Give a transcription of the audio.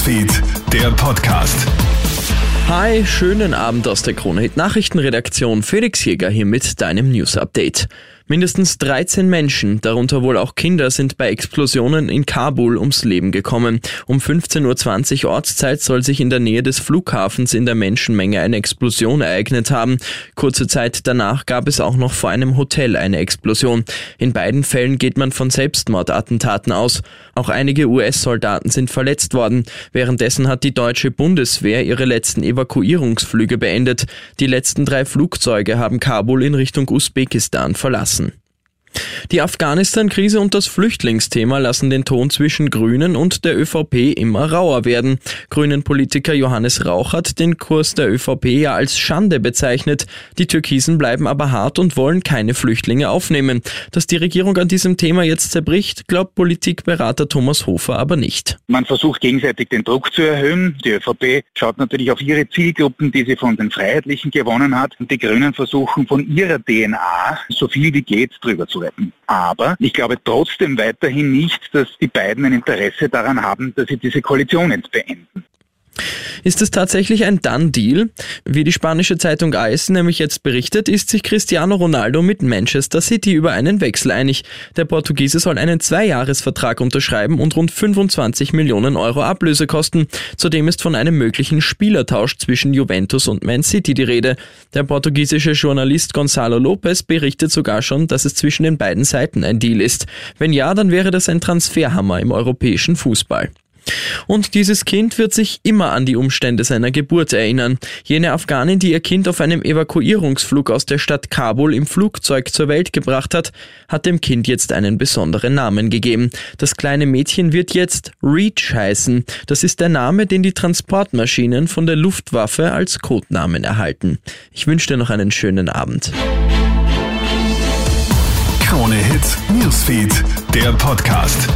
Newsfeed, der Podcast. Hi, schönen Abend aus der Krone Hit Nachrichtenredaktion. Felix Jäger hier mit deinem News Update. Mindestens 13 Menschen, darunter wohl auch Kinder, sind bei Explosionen in Kabul ums Leben gekommen. Um 15.20 Uhr Ortszeit soll sich in der Nähe des Flughafens in der Menschenmenge eine Explosion ereignet haben. Kurze Zeit danach gab es auch noch vor einem Hotel eine Explosion. In beiden Fällen geht man von Selbstmordattentaten aus. Auch einige US-Soldaten sind verletzt worden. Währenddessen hat die deutsche Bundeswehr ihre letzten Evakuierungsflüge beendet. Die letzten drei Flugzeuge haben Kabul in Richtung Usbekistan verlassen. Die Afghanistan-Krise und das Flüchtlingsthema lassen den Ton zwischen Grünen und der ÖVP immer rauer werden. Grünen-Politiker Johannes Rauch hat den Kurs der ÖVP ja als Schande bezeichnet. Die Türkisen bleiben aber hart und wollen keine Flüchtlinge aufnehmen. Dass die Regierung an diesem Thema jetzt zerbricht, glaubt Politikberater Thomas Hofer aber nicht. Man versucht gegenseitig den Druck zu erhöhen. Die ÖVP schaut natürlich auf ihre Zielgruppen, die sie von den Freiheitlichen gewonnen hat. Und die Grünen versuchen von ihrer DNA so viel wie geht drüber retten. Aber ich glaube trotzdem weiterhin nicht, dass die beiden ein Interesse daran haben, dass sie diese Koalition jetzt beenden. Ist es tatsächlich ein Done-Deal? Wie die spanische Zeitung AS nämlich jetzt berichtet, ist sich Cristiano Ronaldo mit Manchester City über einen Wechsel einig. Der Portugiese soll einen Zweijahresvertrag unterschreiben und rund 25 Millionen Euro Ablöse kosten. Zudem ist von einem möglichen Spielertausch zwischen Juventus und Man City die Rede. Der portugiesische Journalist Gonzalo Lopez berichtet sogar schon, dass es zwischen den beiden Seiten ein Deal ist. Wenn ja, dann wäre das ein Transferhammer im europäischen Fußball. Und dieses Kind wird sich immer an die Umstände seiner Geburt erinnern. Jene Afghanin, die ihr Kind auf einem Evakuierungsflug aus der Stadt Kabul im Flugzeug zur Welt gebracht hat, hat dem Kind jetzt einen besonderen Namen gegeben. Das kleine Mädchen wird jetzt Reach heißen. Das ist der Name, den die Transportmaschinen von der Luftwaffe als Codenamen erhalten. Ich wünsche dir noch einen schönen Abend. Krone Hits, Newsfeed, der Podcast.